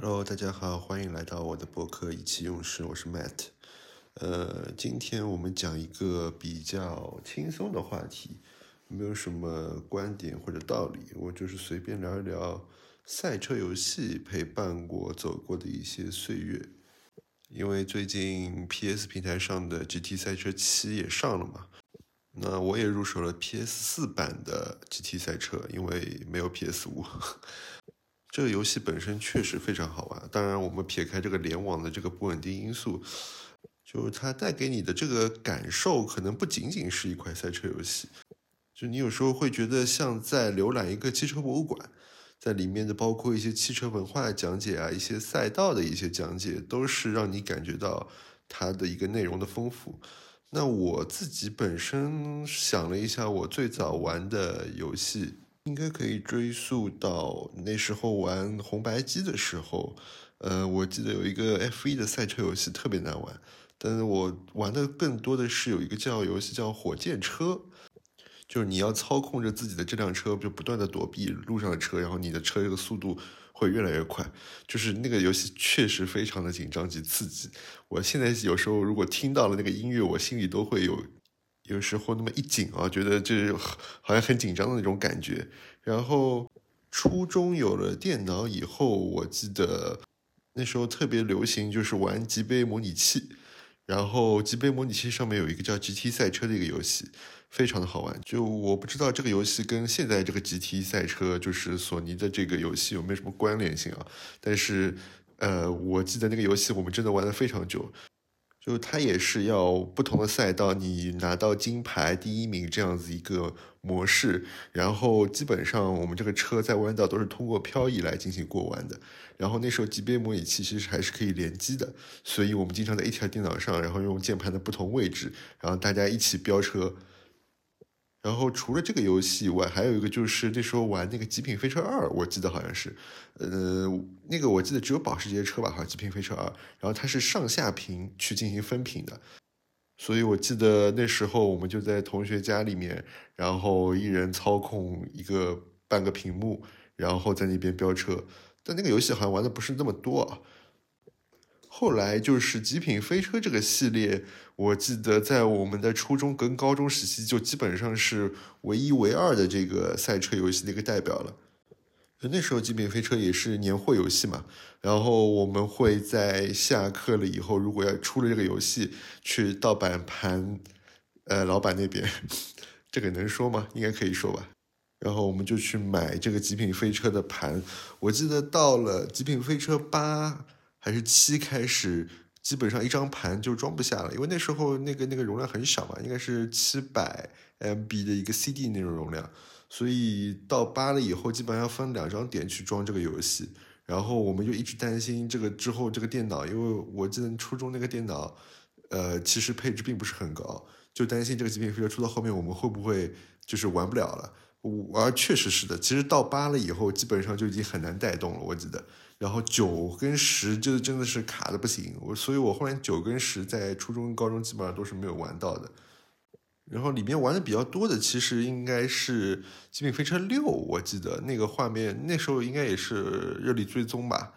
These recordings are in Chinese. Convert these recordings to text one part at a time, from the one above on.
Hello，大家好，欢迎来到我的博客意气用事，我是 Matt。呃，今天我们讲一个比较轻松的话题，没有什么观点或者道理，我就是随便聊一聊赛车游戏陪伴我走过的一些岁月。因为最近 PS 平台上的 GT 赛车七也上了嘛，那我也入手了 PS 四版的 GT 赛车，因为没有 PS 五。这个游戏本身确实非常好玩，当然我们撇开这个联网的这个不稳定因素，就是它带给你的这个感受，可能不仅仅是一款赛车游戏，就你有时候会觉得像在浏览一个汽车博物馆，在里面的包括一些汽车文化的讲解啊，一些赛道的一些讲解，都是让你感觉到它的一个内容的丰富。那我自己本身想了一下，我最早玩的游戏。应该可以追溯到那时候玩红白机的时候，呃，我记得有一个 F 一的赛车游戏特别难玩，但是我玩的更多的是有一个叫游戏叫火箭车，就是你要操控着自己的这辆车，就不断的躲避路上的车，然后你的车这个速度会越来越快，就是那个游戏确实非常的紧张及刺激。我现在有时候如果听到了那个音乐，我心里都会有。有时候那么一紧啊，觉得就是好像很紧张的那种感觉。然后初中有了电脑以后，我记得那时候特别流行就是玩级杯模拟器。然后级杯模拟器上面有一个叫 GT 赛车的一个游戏，非常的好玩。就我不知道这个游戏跟现在这个 GT 赛车，就是索尼的这个游戏有没有什么关联性啊？但是呃，我记得那个游戏我们真的玩的非常久。就它也是要不同的赛道，你拿到金牌第一名这样子一个模式，然后基本上我们这个车在弯道都是通过漂移来进行过弯的。然后那时候级别模拟器其实还是可以联机的，所以我们经常在一台电脑上，然后用键盘的不同位置，然后大家一起飙车。然后除了这个游戏以外，还有一个就是那时候玩那个《极品飞车二》，我记得好像是，呃，那个我记得只有保时捷车吧，好像《极品飞车二》，然后它是上下屏去进行分屏的，所以我记得那时候我们就在同学家里面，然后一人操控一个半个屏幕，然后在那边飙车，但那个游戏好像玩的不是那么多啊。后来就是《极品飞车》这个系列，我记得在我们的初中跟高中时期，就基本上是唯一唯二的这个赛车游戏的一个代表了。那时候《极品飞车》也是年货游戏嘛，然后我们会在下课了以后，如果要出了这个游戏，去盗版盘，呃，老板那边，这个能说吗？应该可以说吧。然后我们就去买这个《极品飞车》的盘。我记得到了《极品飞车八》。还是七开始，基本上一张盘就装不下了，因为那时候那个那个容量很小嘛，应该是七百 MB 的一个 CD 那种容量，所以到八了以后，基本上要分两张点去装这个游戏。然后我们就一直担心这个之后这个电脑，因为我记得初中那个电脑，呃，其实配置并不是很高，就担心这个极品飞车出到后面我们会不会就是玩不了了。而确实是的，其实到八了以后，基本上就已经很难带动了，我记得。然后九跟十就真的是卡的不行，我所以，我后来九跟十在初中、高中基本上都是没有玩到的。然后里面玩的比较多的，其实应该是《极品飞车六》，我记得那个画面那时候应该也是热力追踪吧。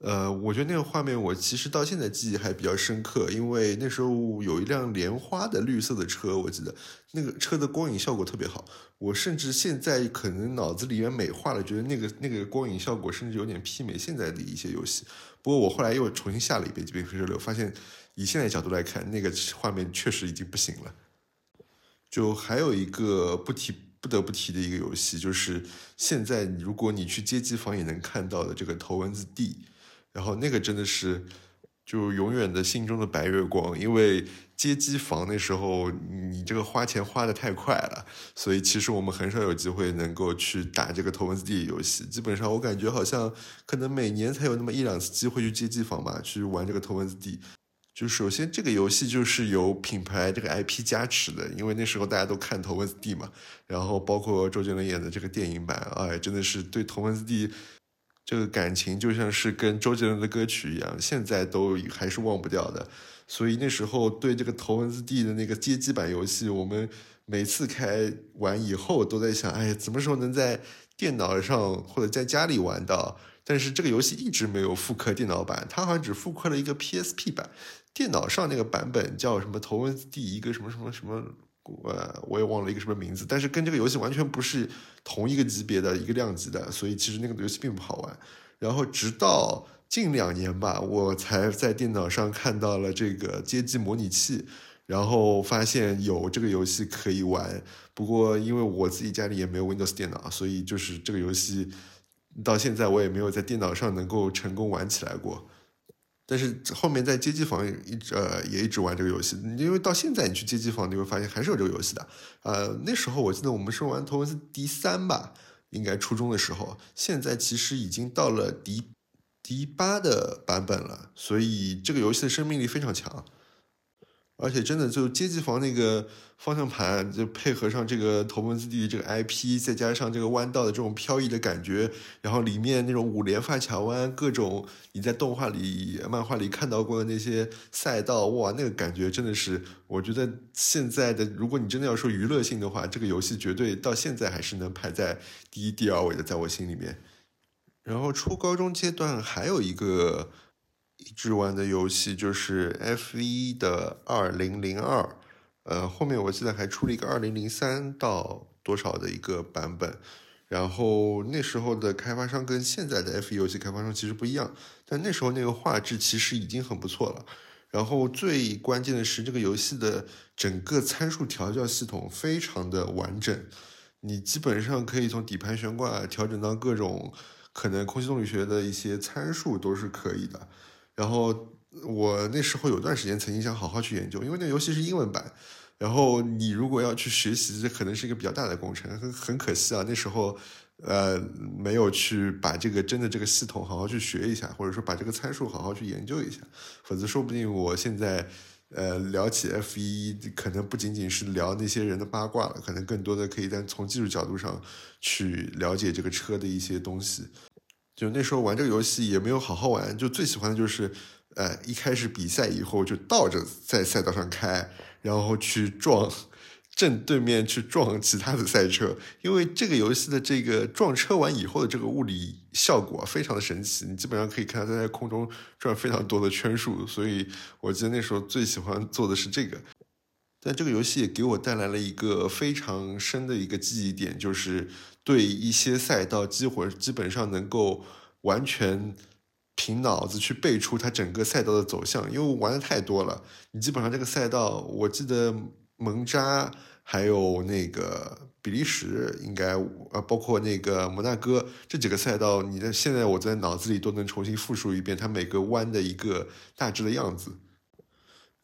呃，我觉得那个画面我其实到现在记忆还比较深刻，因为那时候有一辆莲花的绿色的车，我记得那个车的光影效果特别好。我甚至现在可能脑子里面美化了，觉得那个那个光影效果甚至有点媲美现在的一些游戏。不过我后来又重新下了一遍《极品飞车六》，发现以现在角度来看，那个画面确实已经不行了。就还有一个不提不得不提的一个游戏，就是现在如果你去街机房也能看到的这个《头文字 D》。然后那个真的是，就永远的心中的白月光，因为街机房那时候你这个花钱花的太快了，所以其实我们很少有机会能够去打这个头文字 D 游戏。基本上我感觉好像可能每年才有那么一两次机会去街机房吧，去玩这个头文字 D。就首先这个游戏就是有品牌这个 IP 加持的，因为那时候大家都看头文字 D 嘛，然后包括周杰伦演的这个电影版，哎，真的是对头文字 D。这个感情就像是跟周杰伦的歌曲一样，现在都还是忘不掉的。所以那时候对这个头文字 D 的那个街机版游戏，我们每次开完以后都在想，哎，什么时候能在电脑上或者在家里玩到但是这个游戏一直没有复刻电脑版，它好像只复刻了一个 PSP 版，电脑上那个版本叫什么头文字 D 一个什么什么什么，呃，我也忘了一个什么名字，但是跟这个游戏完全不是同一个级别的一个量级的，所以其实那个游戏并不好玩。然后直到近两年吧，我才在电脑上看到了这个街机模拟器。然后发现有这个游戏可以玩，不过因为我自己家里也没有 Windows 电脑，所以就是这个游戏到现在我也没有在电脑上能够成功玩起来过。但是后面在街机房一直呃也一直玩这个游戏，因为到现在你去街机房你会发现还是有这个游戏的。呃，那时候我记得我们是玩头文字 D 三吧，应该初中的时候。现在其实已经到了 D D 八的版本了，所以这个游戏的生命力非常强。而且真的就街机房那个方向盘，就配合上这个头文字 D 这个 IP，再加上这个弯道的这种飘逸的感觉，然后里面那种五连发卡弯，各种你在动画里、漫画里看到过的那些赛道，哇，那个感觉真的是，我觉得现在的，如果你真的要说娱乐性的话，这个游戏绝对到现在还是能排在第一、第二位的，在我心里面。然后初高中阶段还有一个。一直玩的游戏就是 F 一的二零零二，呃，后面我记得还出了一个二零零三到多少的一个版本，然后那时候的开发商跟现在的 F 一游戏开发商其实不一样，但那时候那个画质其实已经很不错了，然后最关键的是这个游戏的整个参数调教系统非常的完整，你基本上可以从底盘悬挂调整到各种可能空气动力学的一些参数都是可以的。然后我那时候有段时间曾经想好好去研究，因为那游戏是英文版，然后你如果要去学习，这可能是一个比较大的工程，很很可惜啊，那时候呃没有去把这个真的这个系统好好去学一下，或者说把这个参数好好去研究一下，否则说不定我现在呃聊起 F 一，可能不仅仅是聊那些人的八卦了，可能更多的可以在从技术角度上去了解这个车的一些东西。就那时候玩这个游戏也没有好好玩，就最喜欢的就是，呃，一开始比赛以后就倒着在赛道上开，然后去撞正对面去撞其他的赛车，因为这个游戏的这个撞车完以后的这个物理效果非常的神奇，你基本上可以看到它在空中转非常多的圈数，所以我记得那时候最喜欢做的是这个。但这个游戏也给我带来了一个非常深的一个记忆点，就是。对一些赛道，激活基本上能够完全凭脑子去背出它整个赛道的走向，因为玩的太多了。你基本上这个赛道，我记得蒙扎还有那个比利时，应该呃包括那个摩纳哥这几个赛道，你的现在我在脑子里都能重新复述一遍它每个弯的一个大致的样子。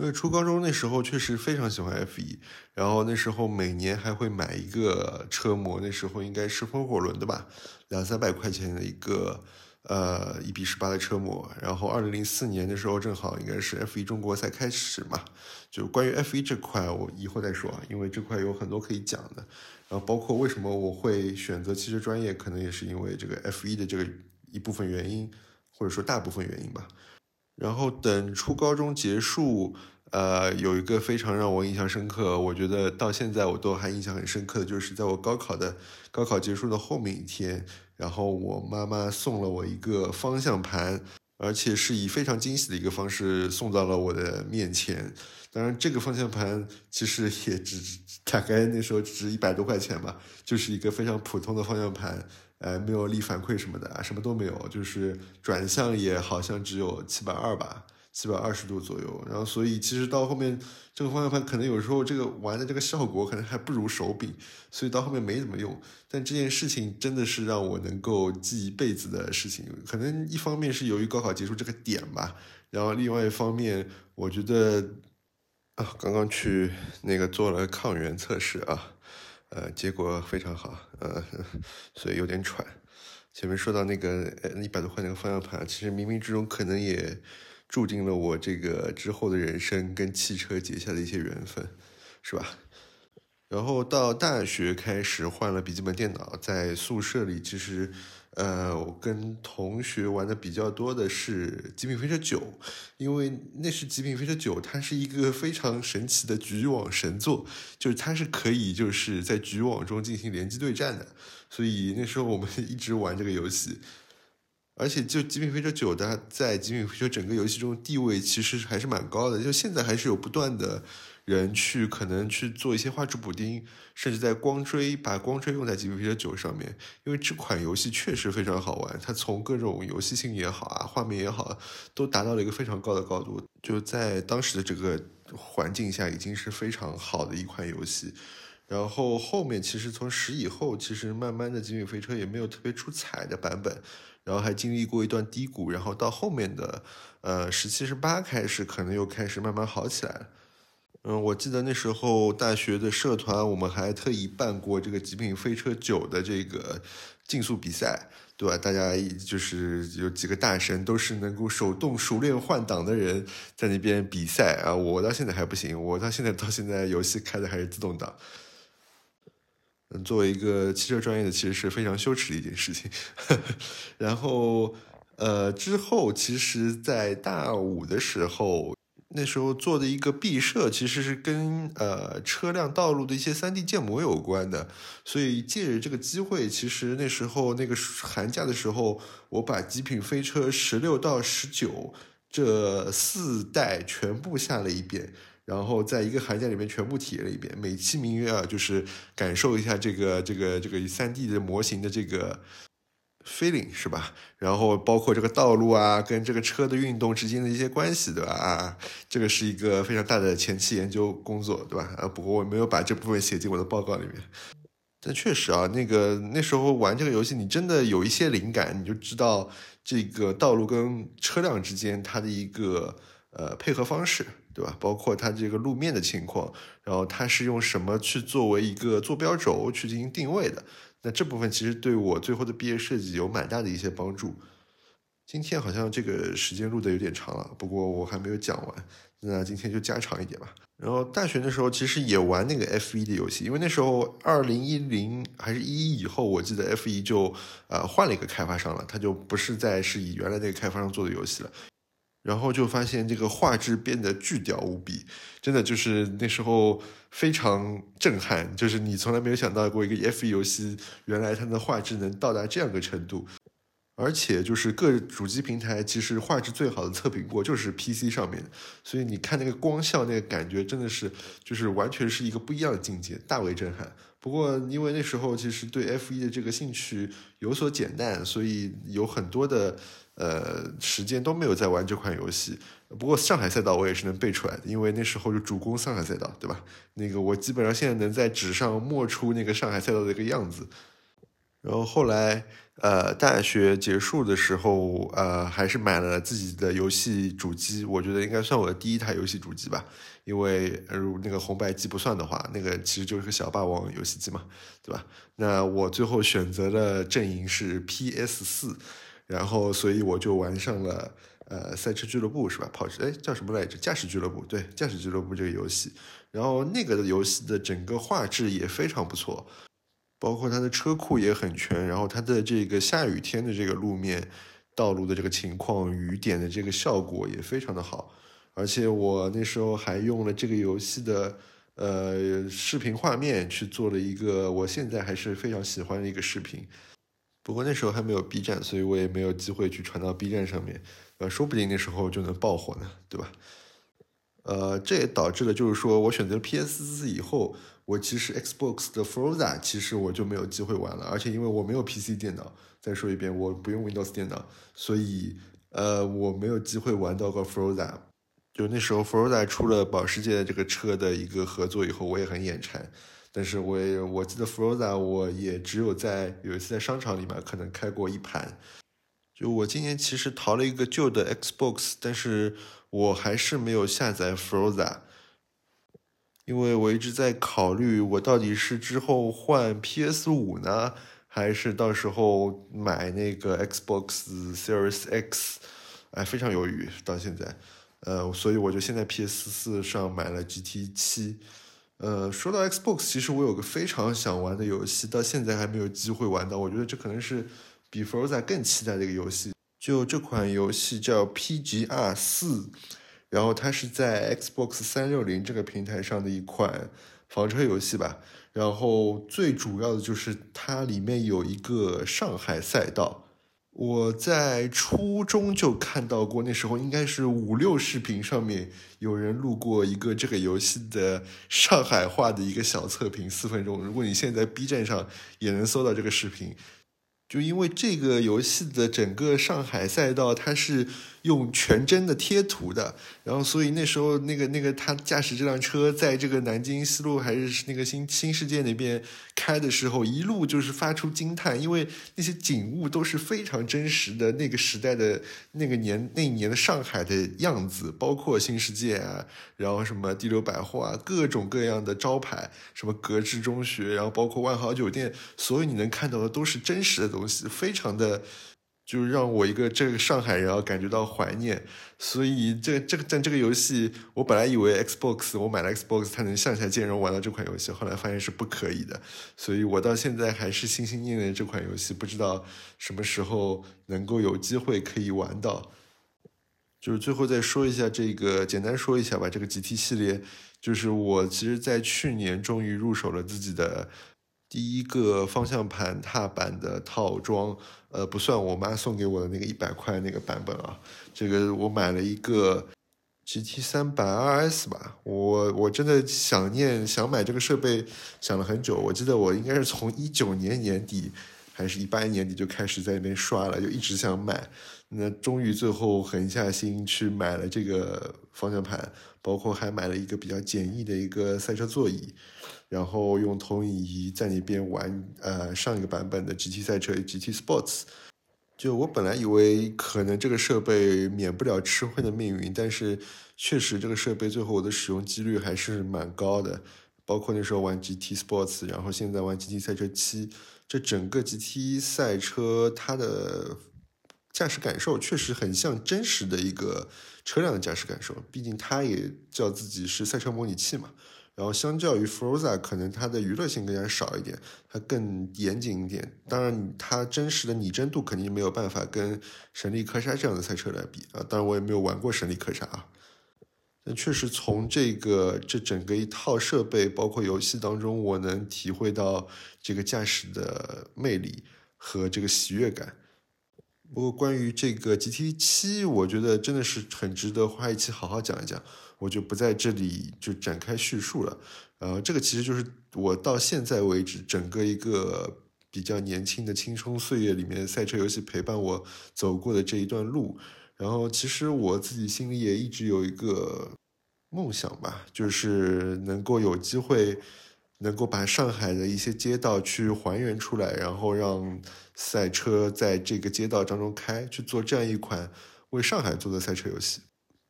因为初高中那时候确实非常喜欢 F 一，然后那时候每年还会买一个车模，那时候应该是风火轮的吧，两三百块钱的一个呃一比十八的车模。然后二零零四年的时候正好应该是 F 一中国赛开始嘛，就关于 F 一这块我以后再说，因为这块有很多可以讲的。然后包括为什么我会选择汽车专业，可能也是因为这个 F 一的这个一部分原因，或者说大部分原因吧。然后等初高中结束，呃，有一个非常让我印象深刻，我觉得到现在我都还印象很深刻的，就是在我高考的高考结束的后面一天，然后我妈妈送了我一个方向盘，而且是以非常惊喜的一个方式送到了我的面前。当然，这个方向盘其实也只大概那时候值一百多块钱吧，就是一个非常普通的方向盘。呃，没有力反馈什么的，什么都没有，就是转向也好像只有七百二吧，七百二十度左右。然后，所以其实到后面这个方向盘可能有时候这个玩的这个效果可能还不如手柄，所以到后面没怎么用。但这件事情真的是让我能够记一辈子的事情。可能一方面是由于高考结束这个点吧，然后另外一方面我觉得啊，刚刚去那个做了抗原测试啊。呃，结果非常好，呃，所以有点喘。前面说到那个呃一百多块那个方向盘，其实冥冥之中可能也注定了我这个之后的人生跟汽车结下的一些缘分，是吧？然后到大学开始换了笔记本电脑，在宿舍里其实。呃，我跟同学玩的比较多的是《极品飞车九》，因为那是《极品飞车九》，它是一个非常神奇的局域网神作，就是它是可以就是在局域网中进行联机对战的，所以那时候我们 一直玩这个游戏。而且就《极品飞车九》的在《极品飞车》整个游戏中地位其实还是蛮高的，就现在还是有不断的。人去可能去做一些画质补丁，甚至在光追把光追用在《极品飞车九》上面，因为这款游戏确实非常好玩，它从各种游戏性也好啊，画面也好，都达到了一个非常高的高度，就在当时的这个环境下，已经是非常好的一款游戏。然后后面其实从十以后，其实慢慢的《极品飞车》也没有特别出彩的版本，然后还经历过一段低谷，然后到后面的呃十七、十八开始，可能又开始慢慢好起来了。嗯，我记得那时候大学的社团，我们还特意办过这个《极品飞车九》的这个竞速比赛，对吧？大家就是有几个大神，都是能够手动熟练换挡的人，在那边比赛啊。我到现在还不行，我到现在到现在游戏开的还是自动挡。嗯，作为一个汽车专业的，其实是非常羞耻的一件事情。然后，呃，之后其实，在大五的时候。那时候做的一个毕设，其实是跟呃车辆道路的一些三 D 建模有关的，所以借着这个机会，其实那时候那个寒假的时候，我把极品飞车十六到十九这四代全部下了一遍，然后在一个寒假里面全部体验了一遍，美其名曰啊，就是感受一下这个这个这个三 D 的模型的这个。Feeling 是吧？然后包括这个道路啊，跟这个车的运动之间的一些关系，对吧？啊，这个是一个非常大的前期研究工作，对吧？啊，不过我没有把这部分写进我的报告里面。但确实啊，那个那时候玩这个游戏，你真的有一些灵感，你就知道这个道路跟车辆之间它的一个呃配合方式，对吧？包括它这个路面的情况，然后它是用什么去作为一个坐标轴去进行定位的。那这部分其实对我最后的毕业设计有蛮大的一些帮助。今天好像这个时间录的有点长了，不过我还没有讲完，那今天就加长一点吧。然后大学的时候其实也玩那个 F 一的游戏，因为那时候二零一零还是一一以后，我记得 F 一就呃换了一个开发商了，它就不是再是以原来那个开发商做的游戏了。然后就发现这个画质变得巨屌无比，真的就是那时候非常震撼，就是你从来没有想到过一个 F 游戏原来它的画质能到达这样个程度，而且就是各主机平台其实画质最好的测评过 就是 PC 上面，所以你看那个光效那个感觉真的是就是完全是一个不一样的境界，大为震撼。不过因为那时候其实对 F 一的这个兴趣有所减淡，所以有很多的。呃，时间都没有在玩这款游戏。不过上海赛道我也是能背出来的，因为那时候就主攻上海赛道，对吧？那个我基本上现在能在纸上默出那个上海赛道的一个样子。然后后来，呃，大学结束的时候，呃，还是买了自己的游戏主机。我觉得应该算我的第一台游戏主机吧，因为如那个红白机不算的话，那个其实就是个小霸王游戏机嘛，对吧？那我最后选择的阵营是 PS 四。然后，所以我就玩上了呃赛车俱乐部，是吧？跑车哎叫什么来着？驾驶俱乐部，对，驾驶俱乐部这个游戏。然后那个的游戏的整个画质也非常不错，包括它的车库也很全。然后它的这个下雨天的这个路面道路的这个情况，雨点的这个效果也非常的好。而且我那时候还用了这个游戏的呃视频画面去做了一个我现在还是非常喜欢的一个视频。不过那时候还没有 B 站，所以我也没有机会去传到 B 站上面，呃，说不定那时候就能爆火呢，对吧？呃，这也导致了，就是说我选择 PS 四以后，我其实 Xbox 的 Forza 其实我就没有机会玩了，而且因为我没有 PC 电脑，再说一遍，我不用 Windows 电脑，所以呃，我没有机会玩到个 Forza。就那时候 Forza 出了保时捷的这个车的一个合作以后，我也很眼馋。但是我也我记得 Froza，我也只有在有一次在商场里面可能开过一盘。就我今年其实淘了一个旧的 Xbox，但是我还是没有下载 Froza，因为我一直在考虑我到底是之后换 PS 五呢，还是到时候买那个 Xbox Series X，哎，非常犹豫到现在。呃，所以我就现在 PS 四上买了 GT 七。呃，说到 Xbox，其实我有个非常想玩的游戏，到现在还没有机会玩到。我觉得这可能是比 Forza 更期待的一个游戏。就这款游戏叫 PGR 四，然后它是在 Xbox 三六零这个平台上的一款房车游戏吧。然后最主要的就是它里面有一个上海赛道。我在初中就看到过，那时候应该是五六视频上面有人录过一个这个游戏的上海话的一个小测评，四分钟。如果你现在 B 站上也能搜到这个视频。就因为这个游戏的整个上海赛道，它是用全真的贴图的，然后所以那时候那个那个他驾驶这辆车在这个南京西路还是那个新新世界那边开的时候，一路就是发出惊叹，因为那些景物都是非常真实的那个时代的那个年那一年的上海的样子，包括新世界啊，然后什么第六百货啊，各种各样的招牌，什么格致中学，然后包括万豪酒店，所有你能看到的都是真实的东西。非常的，就是让我一个这个上海人啊感觉到怀念。所以这这个但这个游戏，我本来以为 Xbox 我买了 Xbox 它能向下兼容玩到这款游戏，后来发现是不可以的。所以我到现在还是心心念念这款游戏，不知道什么时候能够有机会可以玩到。就是最后再说一下这个，简单说一下吧。这个 GT 系列，就是我其实在去年终于入手了自己的。第一个方向盘踏板的套装，呃，不算我妈送给我的那个一百块那个版本啊。这个我买了一个 GT 三百 RS 吧。我我真的想念想买这个设备，想了很久。我记得我应该是从一九年年底，还是一八年年底就开始在那边刷了，就一直想买。那终于最后狠下心去买了这个方向盘，包括还买了一个比较简易的一个赛车座椅。然后用投影仪在那边玩，呃，上一个版本的 GT 赛车 GT Sports。就我本来以为可能这个设备免不了吃灰的命运，但是确实这个设备最后我的使用几率还是蛮高的。包括那时候玩 GT Sports，然后现在玩 GT 赛车七，这整个 GT 赛车它的驾驶感受确实很像真实的一个车辆的驾驶感受，毕竟它也叫自己是赛车模拟器嘛。然后相较于 Froza，可能它的娱乐性更加少一点，它更严谨一点。当然，它真实的拟真度肯定没有办法跟神力科莎这样的赛车来比啊。当然，我也没有玩过神力科莎啊。但确实从这个这整个一套设备，包括游戏当中，我能体会到这个驾驶的魅力和这个喜悦感。不过，关于这个 GT 七，我觉得真的是很值得花一期好好讲一讲。我就不在这里就展开叙述了，呃，这个其实就是我到现在为止整个一个比较年轻的青春岁月里面，赛车游戏陪伴我走过的这一段路。然后，其实我自己心里也一直有一个梦想吧，就是能够有机会能够把上海的一些街道去还原出来，然后让赛车在这个街道当中开，去做这样一款为上海做的赛车游戏。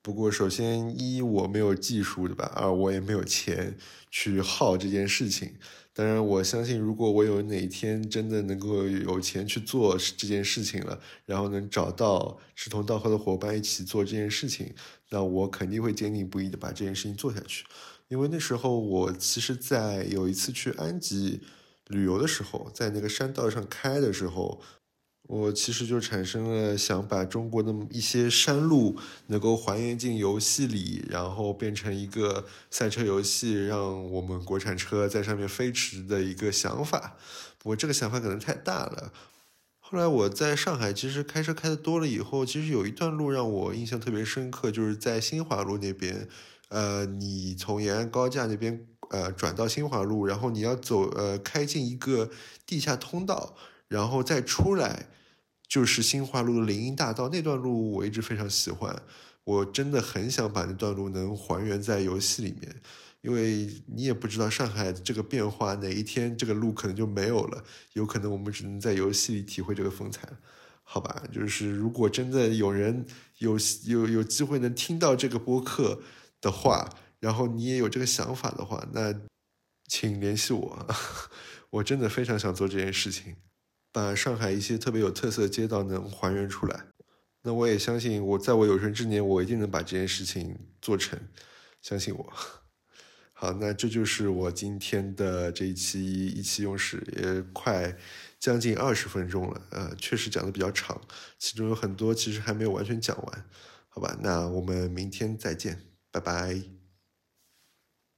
不过，首先一我没有技术，对吧？二我也没有钱去耗这件事情。当然，我相信如果我有哪一天真的能够有钱去做这件事情了，然后能找到志同道合的伙伴一起做这件事情，那我肯定会坚定不移的把这件事情做下去。因为那时候我其实，在有一次去安吉旅游的时候，在那个山道上开的时候。我其实就产生了想把中国的一些山路能够还原进游戏里，然后变成一个赛车游戏，让我们国产车在上面飞驰的一个想法。不过这个想法可能太大了。后来我在上海其实开车开的多了以后，其实有一段路让我印象特别深刻，就是在新华路那边，呃，你从延安高架那边呃转到新华路，然后你要走呃开进一个地下通道，然后再出来。就是新华路的林荫大道那段路，我一直非常喜欢。我真的很想把那段路能还原在游戏里面，因为你也不知道上海这个变化哪一天这个路可能就没有了，有可能我们只能在游戏里体会这个风采，好吧？就是如果真的有人有有有机会能听到这个播客的话，然后你也有这个想法的话，那请联系我，我真的非常想做这件事情。把上海一些特别有特色的街道能还原出来，那我也相信我在我有生之年，我一定能把这件事情做成，相信我。好，那这就是我今天的这一期意气用事，也快将近二十分钟了，呃，确实讲的比较长，其中有很多其实还没有完全讲完，好吧，那我们明天再见，拜拜。